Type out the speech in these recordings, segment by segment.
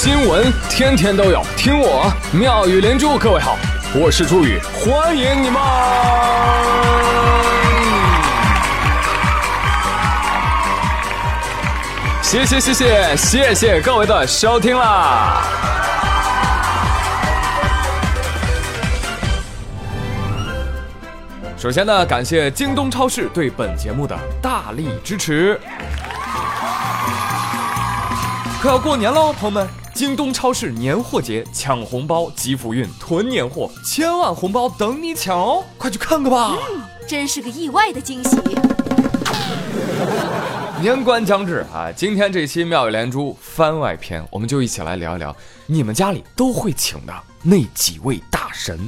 新闻天天都有，听我妙语连珠。各位好，我是朱宇，欢迎你们！谢谢谢谢谢谢各位的收听啦！首先呢，感谢京东超市对本节目的大力支持。快要过年喽，朋友们！京东超市年货节抢红包、集福运、囤年货，千万红包等你抢哦！快去看看吧！真是个意外的惊喜。年关将至啊，今天这期妙语连珠番外篇，我们就一起来聊一聊你们家里都会请的那几位大神，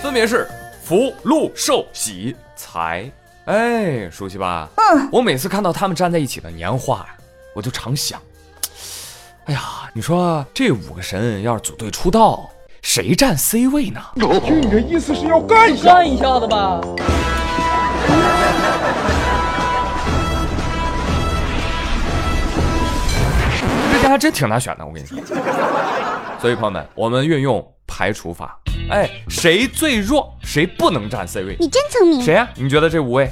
分别是。福禄寿喜财，哎，熟悉吧？嗯，我每次看到他们站在一起的年画呀，我就常想，哎呀，你说这五个神要是组队出道，谁占 C 位呢？听你的意思是要干一下，干一下子吧？这家还真挺难选的，我跟你说。所以朋友们，我们运用排除法。哎，谁最弱，谁不能占 C 位？你真聪明。谁呀？你觉得这五位？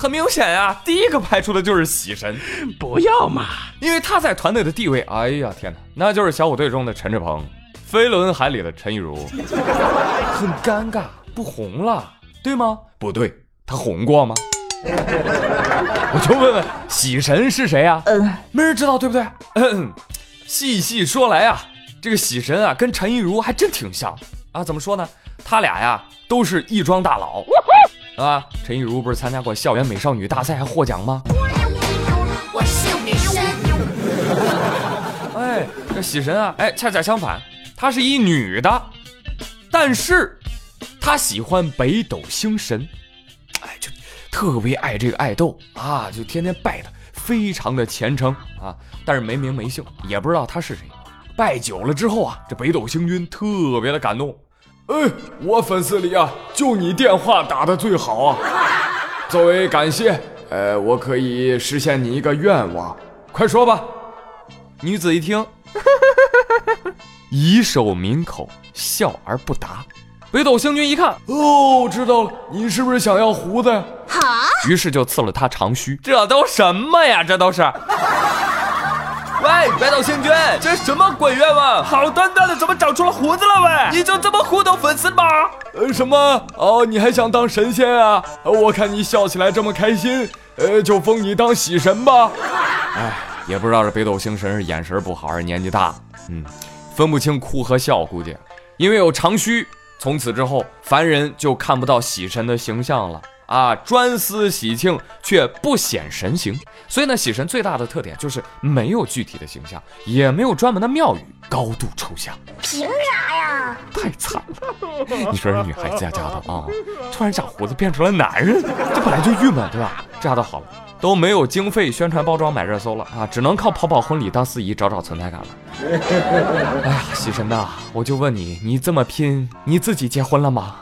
很明显啊，第一个排除的就是喜神。不要嘛，因为他在团队的地位，哎呀天哪，那就是小虎队中的陈志鹏，飞轮海里的陈亦儒，很尴尬，不红了，对吗？不对，他红过吗？我就问问，喜神是谁啊？嗯，没人知道，对不对？嗯，细细说来啊，这个喜神啊，跟陈亦儒还真挺像。啊，怎么说呢？他俩呀都是亦庄大佬，啊，陈亦儒不是参加过校园美少女大赛还获奖吗？哎，这喜神啊，哎，恰恰相反，她是一女的，但是她喜欢北斗星神，哎，就特别爱这个爱豆啊，就天天拜他，非常的虔诚啊，但是没名没姓，也不知道他是谁。拜久了之后啊，这北斗星君特别的感动。哎，我粉丝里啊，就你电话打的最好啊。作为感谢，呃，我可以实现你一个愿望，快说吧。女子一听，以手抿口，笑而不答。北斗星君一看，哦，知道了，你是不是想要胡子呀？好。于是就刺了他长须。这都什么呀？这都是。喂，北斗星君，这什么鬼愿望？好端端的怎么长出了胡子了？喂，你就这么糊弄粉丝吗？呃，什么？哦，你还想当神仙啊？我看你笑起来这么开心，呃，就封你当喜神吧。哎，也不知道这北斗星神是眼神不好还是年纪大，嗯，分不清哭和笑，估计因为有长须，从此之后凡人就看不到喜神的形象了。啊，专司喜庆却不显神形，所以呢，喜神最大的特点就是没有具体的形象，也没有专门的庙宇，高度抽象。凭啥呀？太惨了！你说这女孩子家家的啊，突然长胡子变成了男人，这本来就郁闷，对吧？这下倒好了，都没有经费宣传包装买热搜了啊，只能靠跑跑婚礼当司仪找找存在感了。哎呀，喜神呐，我就问你，你这么拼，你自己结婚了吗？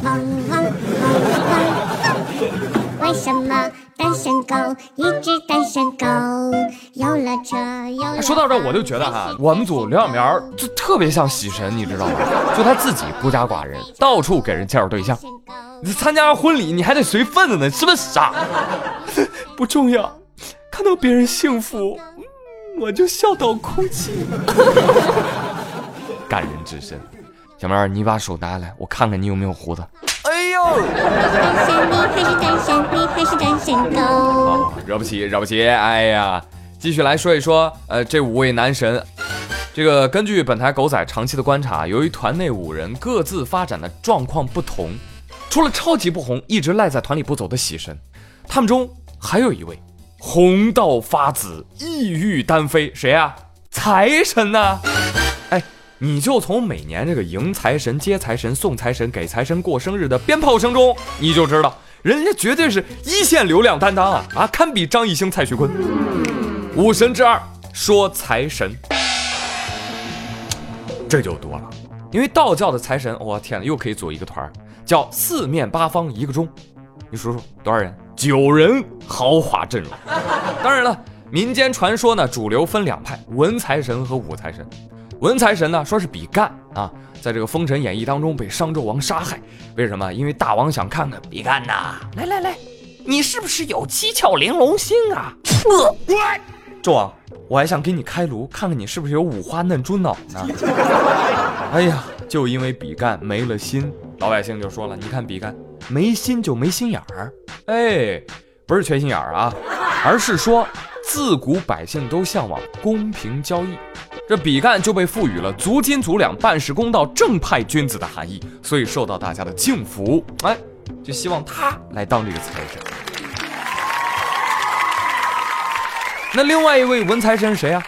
为什么单身狗一直单身狗？有了车，有了。说到这，我就觉得哈，我们组刘小苗就特别像喜神，你知道吗？就他自己孤家寡人，到处给人介绍对象。你参加婚礼，你还得随份子呢，是不是傻？不重要，看到别人幸福，我就笑到哭泣。感人至深。小妹儿，你把手拿来，我看看你有没有胡子。哎呦！单身你还是单身，你还是单身狗。惹不起，惹不起！哎呀，继续来说一说，呃，这五位男神，这个根据本台狗仔长期的观察，由于团内五人各自发展的状况不同，除了超级不红，一直赖在团里不走的喜神，他们中还有一位红到发紫，意欲单飞，谁呀？财神呐！你就从每年这个迎财神、接财神、送财神、给财神过生日的鞭炮声中，你就知道人家绝对是一线流量担当啊啊，堪比张艺兴、蔡徐坤。五神之二说财神，这就多了，因为道教的财神，我天又可以组一个团叫四面八方一个钟。你数数多少人？九人豪华阵容。当然了。民间传说呢，主流分两派：文财神和武财神。文财神呢，说是比干啊，在这个《封神演义》当中被商纣王杀害。为什么？因为大王想看看比干呐，来来来，你是不是有七窍玲珑心啊？纣王，我还想给你开颅，看看你是不是有五花嫩猪脑呢。哎呀，就因为比干没了心，老百姓就说了：你看比干没心就没心眼儿。哎，不是缺心眼儿啊。而是说，自古百姓都向往公平交易，这比干就被赋予了足斤足两、办事公道、正派君子的含义，所以受到大家的敬服。哎，就希望他来当这个财神。那另外一位文财神谁啊？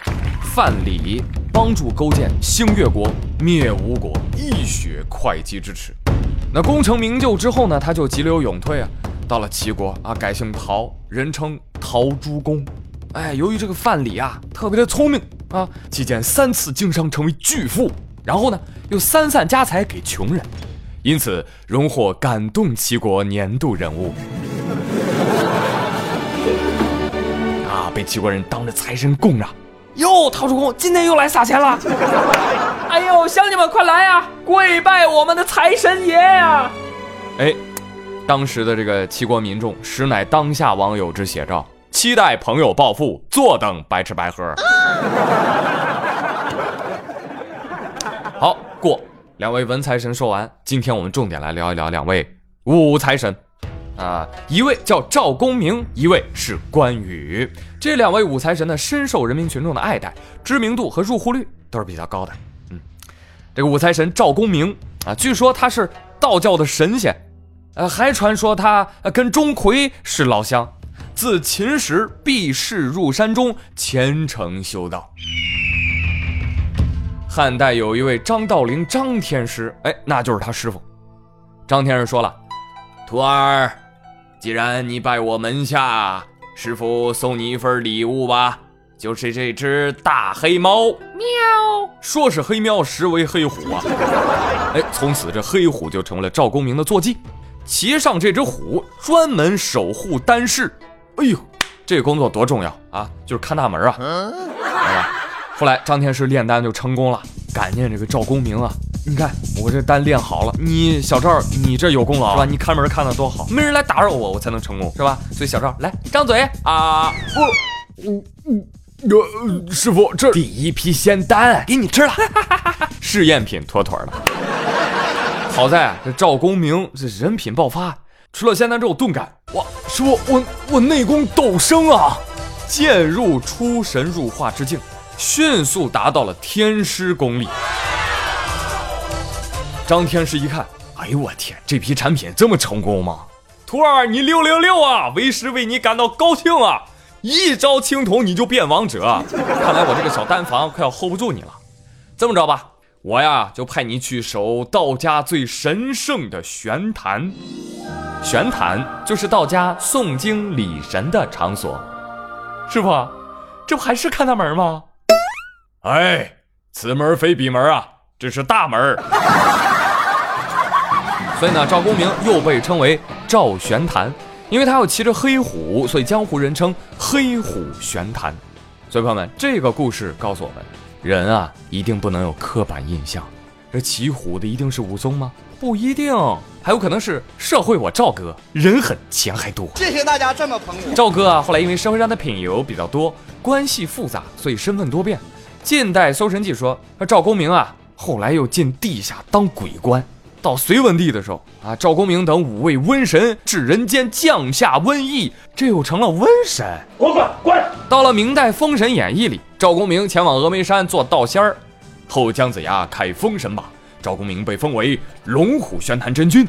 范蠡帮助勾践兴越国、灭吴国，一雪会稽之耻。那功成名就之后呢，他就急流勇退啊。到了齐国啊，改姓陶，人称陶朱公。哎，由于这个范蠡啊特别的聪明啊，期间三次经商成为巨富，然后呢又三散家财给穷人，因此荣获感动齐国年度人物。啊，被齐国人当着财神供着。哟，陶朱公今天又来撒钱了。哎呦，乡亲们快来呀，跪拜我们的财神爷呀！哎。当时的这个齐国民众，实乃当下网友之写照，期待朋友暴富，坐等白吃白喝。好，过两位文财神说完，今天我们重点来聊一聊两位武财神，啊，一位叫赵公明，一位是关羽。这两位武财神呢，深受人民群众的爱戴，知名度和入户率都是比较高的。嗯，这个武财神赵公明啊，据说他是道教的神仙。呃，还传说他跟钟馗是老乡，自秦时避世入山中，虔诚修道。汉代有一位张道陵张天师，哎，那就是他师傅。张天师说了：“徒儿，既然你拜我门下，师傅送你一份礼物吧，就是这只大黑猫。”喵，说是黑喵，实为黑虎啊！哎，从此这黑虎就成了赵公明的坐骑。骑上这只虎，专门守护丹室。哎呦，这个工作多重要啊！就是看大门啊。后来张天师炼丹就成功了，感念这个赵公明啊。你看我这丹炼好了，你小赵，你这有功劳是吧？你看门看的多好，没人来打扰我，我才能成功是吧？所以小赵来张嘴啊！我，我，我，师傅，这第一批仙丹给你吃了，试验品妥妥的。好在这赵公明这人品爆发，吃了仙丹之后顿感哇，师傅我我内功陡升啊，渐入出神入化之境，迅速达到了天师功力。张天师一看，哎呦我天，这批产品这么成功吗？徒儿你六六六啊，为师为你感到高兴啊！一招青铜你就变王者，看来我这个小丹房快要 hold 不住你了。这么着吧。我呀，就派你去守道家最神圣的玄坛。玄坛就是道家诵经礼神的场所。师傅，这不还是看大门吗？哎，此门非彼门啊，这是大门。所以呢，赵公明又被称为赵玄坛，因为他要骑着黑虎，所以江湖人称黑虎玄坛。所以朋友们，这个故事告诉我们。人啊，一定不能有刻板印象。这骑虎的一定是武松吗？不一定，还有可能是社会我赵哥，人狠钱还多。谢谢大家这么捧我。赵哥啊，后来因为社会上的品油比较多，关系复杂，所以身份多变。近代《搜神记》说，赵公明啊，后来又进地下当鬼官。到隋文帝的时候啊，赵公明等五位瘟神至人间降下瘟疫，这又成了瘟神。滚滚滚！到了明代《封神演义》里，赵公明前往峨眉山做道仙儿，后姜子牙开封神榜，赵公明被封为龙虎玄坛真君，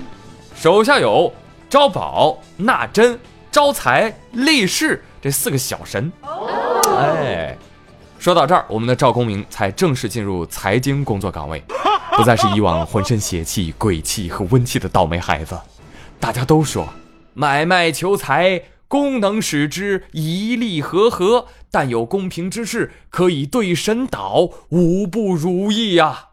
手下有招宝、纳珍、招财、立世这四个小神。哎，说到这儿，我们的赵公明才正式进入财经工作岗位。不再是以往浑身邪气、鬼气和温气的倒霉孩子。大家都说，买卖求财，功能使之一利和合，但有公平之事，可以对神祷，无不如意呀。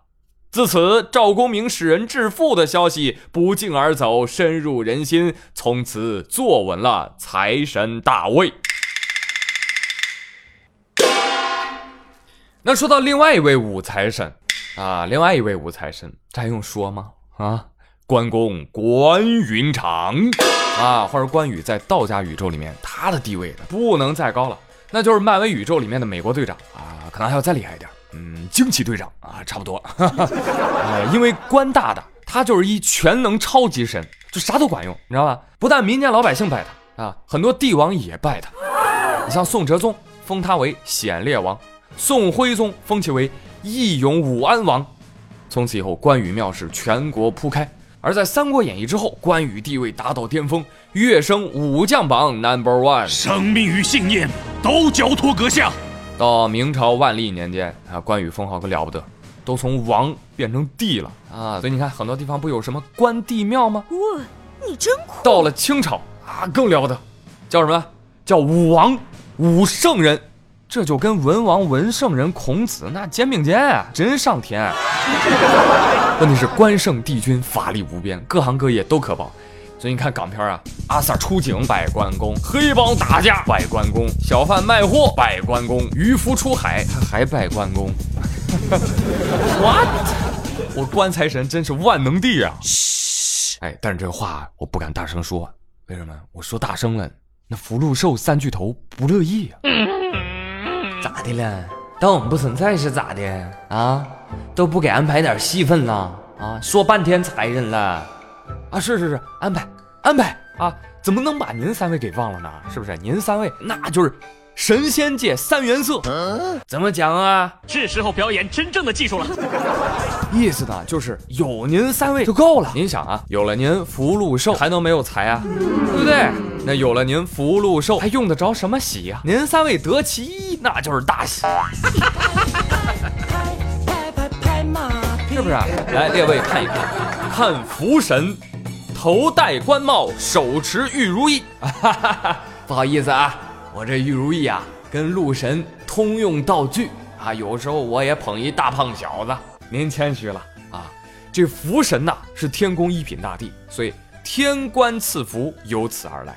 自此，赵公明使人致富的消息不胫而走，深入人心，从此坐稳了财神大位。那说到另外一位武财神啊，另外一位武财神，这还用说吗？啊，关公关云长啊，或者关羽在道家宇宙里面，他的地位不能再高了，那就是漫威宇宙里面的美国队长啊，可能还要再厉害一点，嗯，惊奇队长啊，差不多。呃，因为关大大他就是一全能超级神，就啥都管用，你知道吧？不但民间老百姓拜他啊，很多帝王也拜他。你像宋哲宗封他为显烈王。宋徽宗封其为义勇武安王，从此以后关羽庙是全国铺开。而在《三国演义》之后，关羽地位达到巅峰，跃升武将榜 number one，生命与信念都交托阁下。到明朝万历年间啊，关羽封号可了不得，都从王变成帝了啊！所以你看，很多地方不有什么关帝庙吗？哇，你真酷！到了清朝啊，更了不得，叫什么？叫武王，武圣人。这就跟文王文圣人孔子那肩并肩啊，真上天。问题是关圣帝君法力无边，各行各业都可保。所以你看港片啊，阿 Sir 出警拜关公，黑帮打架拜关公，小贩卖货拜关公，渔夫出海他还拜关公。What？我棺材神真是万能帝啊！嘘，哎，但是这话我不敢大声说，为什么？我说大声了，那福禄寿三巨头不乐意啊。咋的了？当我们不存在是咋的啊？都不给安排点戏份了啊？说半天才人了啊？是是是，安排安排啊？怎么能把您三位给忘了呢？是不是？您三位那就是神仙界三元色，怎么讲啊？是时候表演真正的技术了。意思呢，就是有您三位就够了。您想啊，有了您福禄寿，还能没有财啊？对不对？那有了您福禄寿，还用得着什么喜呀？您三位得其一，那就是大喜，是不是？来，列位看一看，看福神，头戴官帽，手持玉如意。哈哈哈不好意思啊，我这玉如意啊，跟禄神通用道具啊，有时候我也捧一大胖小子。您谦虚了啊！这福神呐是天宫一品大帝，所以天官赐福由此而来。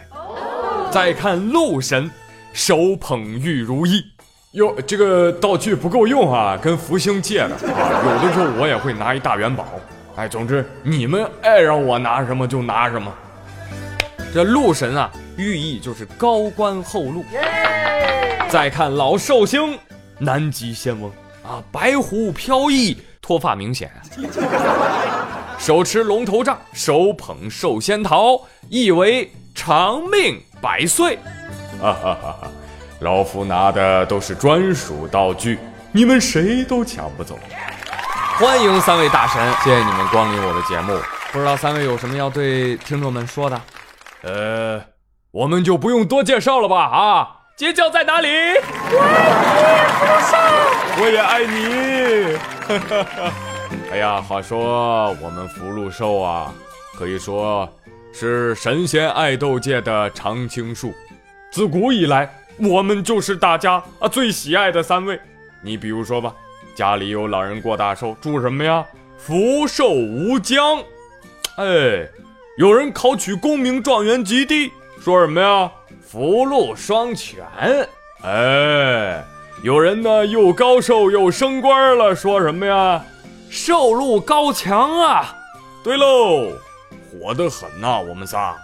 再看禄神，手捧玉如意，哟，这个道具不够用啊，跟福星借的啊。有的时候我也会拿一大元宝，哎，总之你们爱让我拿什么就拿什么。这禄神啊，寓意就是高官厚禄。再看老寿星，南极仙翁啊，白狐飘逸。脱发明显，手持龙头杖，手捧寿仙桃，意为长命百岁。哈哈哈！老夫拿的都是专属道具，你们谁都抢不走。欢迎三位大神，谢谢你们光临我的节目。不知道三位有什么要对听众们说的？呃，我们就不用多介绍了吧？啊，尖叫在哪里？我爱你，福寿，我也爱你。哎呀，话说我们福禄寿啊，可以说是神仙爱豆界的常青树。自古以来，我们就是大家啊最喜爱的三位。你比如说吧，家里有老人过大寿，祝什么呀？福寿无疆。哎，有人考取功名状元及第，说什么呀？福禄双全。哎。有人呢，又高寿又升官了，说什么呀？寿禄高强啊！对喽，火得很呐，我们仨。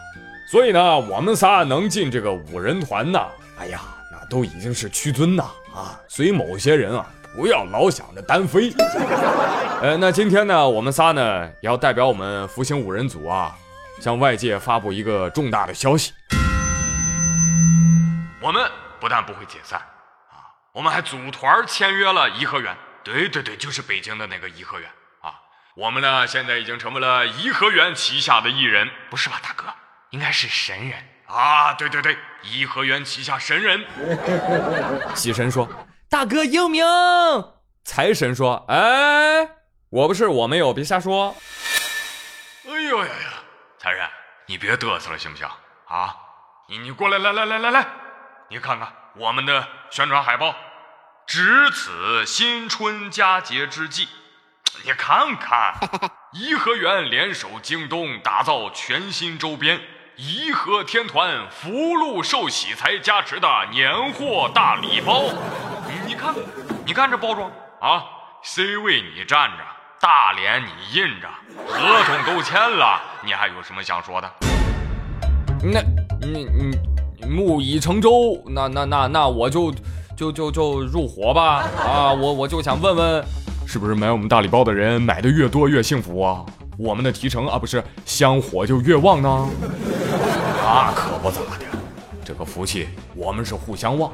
所以呢，我们仨能进这个五人团呐，哎呀，那都已经是屈尊呐啊！所以某些人啊，不要老想着单飞。呃，那今天呢，我们仨呢，也要代表我们福星五人组啊，向外界发布一个重大的消息：我们不但不会解散啊。我们还组团签约了颐和园，对对对，就是北京的那个颐和园啊。我们呢，现在已经成为了颐和园旗下的艺人，不是吧，大哥？应该是神人啊！对对对，颐和园旗下神人。喜神说：“大哥英明。”财神说：“哎，我不是，我没有，别瞎说。”哎呦呀呀，财神，你别嘚瑟了，行不行？啊，你你过来，来来来来来，你看看。我们的宣传海报，值此新春佳节之际，你看看，颐和园联手京东打造全新周边——颐和天团福禄寿喜财加持的年货大礼包。你看，你看这包装啊，C 位你站着，大脸你印着，合同都签了，你还有什么想说的？那，你你木已成舟，那那那那我就就就就入伙吧啊！我我就想问问，是不是买我们大礼包的人买的越多越幸福啊？我们的提成啊不是香火就越旺呢？那可不咋的，这个福气我们是互相旺。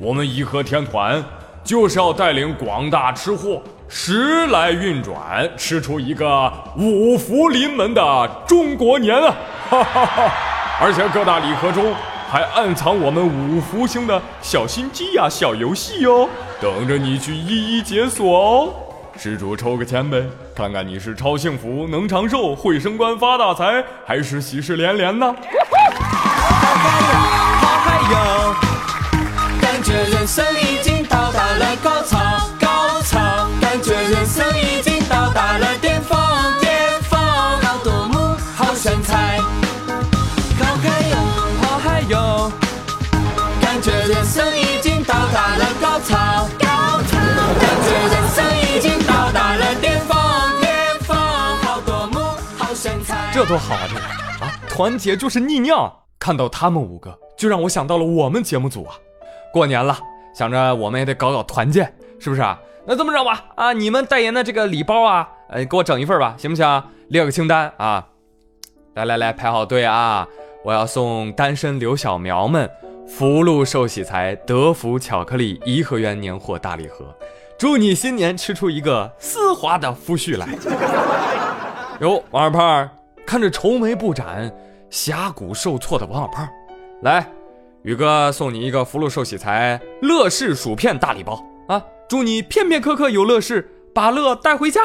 我们颐和天团就是要带领广大吃货时来运转，吃出一个五福临门的中国年啊！哈哈哈！而且各大礼盒中还暗藏我们五福星的小心机呀、小游戏哦，等着你去一一解锁哦。施主抽个签呗，看看你是超幸福、能长寿、会升官发大财，还是喜事连连呢？这多好啊！这个啊，团结就是逆酿。看到他们五个，就让我想到了我们节目组啊。过年了，想着我们也得搞搞团建，是不是啊？那这么着吧，啊，你们代言的这个礼包啊，呃，给我整一份吧，行不行？列个清单啊。来来来，排好队啊！我要送单身刘小苗们福禄寿喜财德福巧克力颐和园年货大礼盒，祝你新年吃出一个丝滑的夫婿来。哟，王二胖，看着愁眉不展。峡谷受挫的王小胖，来，宇哥送你一个福禄寿喜财乐事薯片大礼包啊！祝你片片刻刻有乐事，把乐带回家。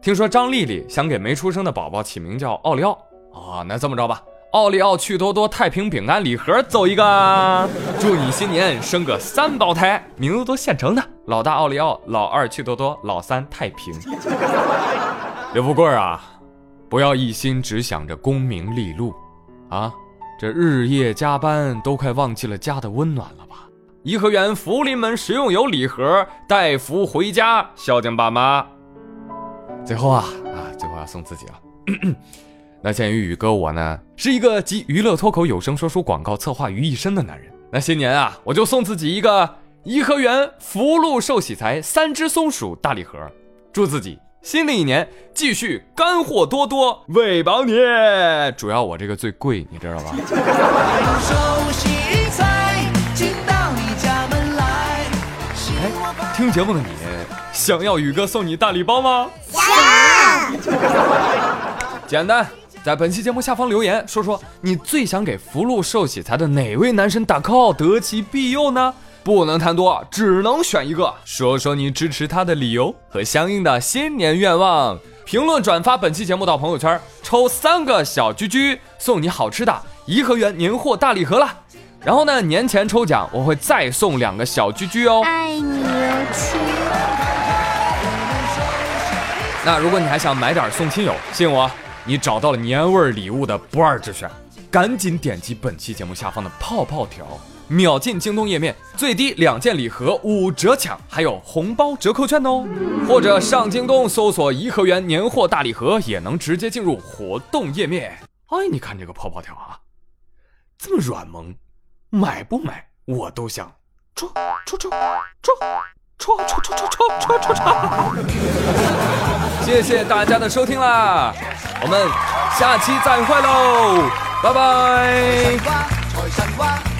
听说张丽丽想给没出生的宝宝起名叫奥利奥啊，那这么着吧，奥利奥趣多多太平饼干礼盒走一个，祝你新年生个三胞胎，名字都现成的，老大奥利奥，老二趣多多，老三太平。刘富贵啊！不要一心只想着功名利禄，啊，这日夜加班都快忘记了家的温暖了吧？颐和园福临门食用油礼盒，带福回家，孝敬爸妈。最后啊啊，最后要送自己了。那鉴于宇哥我呢，是一个集娱乐、脱口、有声说书、广告策划于一身的男人，那新年啊，我就送自己一个颐和园福禄寿喜财三只松鼠大礼盒，祝自己。新的一年继续干货多多，喂饱你。主要我这个最贵，你知道吧？哎，听节目的你，想要宇哥送你大礼包吗？想。简单，在本期节目下方留言，说说你最想给福禄寿喜财的哪位男神打 call，得其庇佑呢？不能贪多，只能选一个。说说你支持他的理由和相应的新年愿望。评论转发本期节目到朋友圈，抽三个小居居送你好吃的颐和园年货大礼盒了。然后呢，年前抽奖我会再送两个小居居哦。爱你亲。那如果你还想买点送亲友，信我，你找到了年味礼物的不二之选。赶紧点击本期节目下方的泡泡条。秒进京东页面，最低两件礼盒五折抢，还有红包折扣券哦！或者上京东搜索“颐和园年货大礼盒”，也能直接进入活动页面。哎，你看这个泡泡条啊，这么软萌，买不买我都想戳戳戳戳戳戳戳戳戳戳戳！谢谢大家的收听啦，我们下期再会喽，拜拜。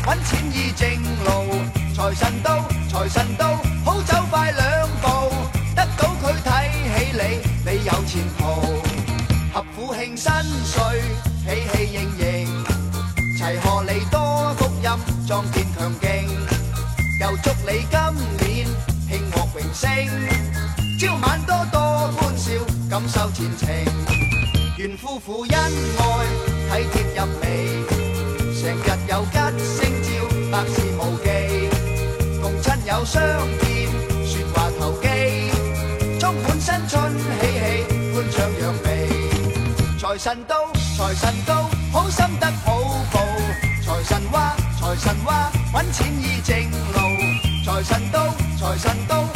揾钱易正路，财神到，财神到，好走快两步，得到佢睇起你，你有前途。合府庆新岁，喜气盈盈，齐贺你多福音，壮健强劲，又祝你今年庆获荣升，朝晚多多欢笑，感受前程，愿夫妇恩爱，体贴入微，成日有吉星照。百事无忌，共亲友相见，说话投机，充满新春喜气，欢畅扬眉。财神到，财神到，好心得好报。财神话，财神话，揾钱易正路。财神到。财神到。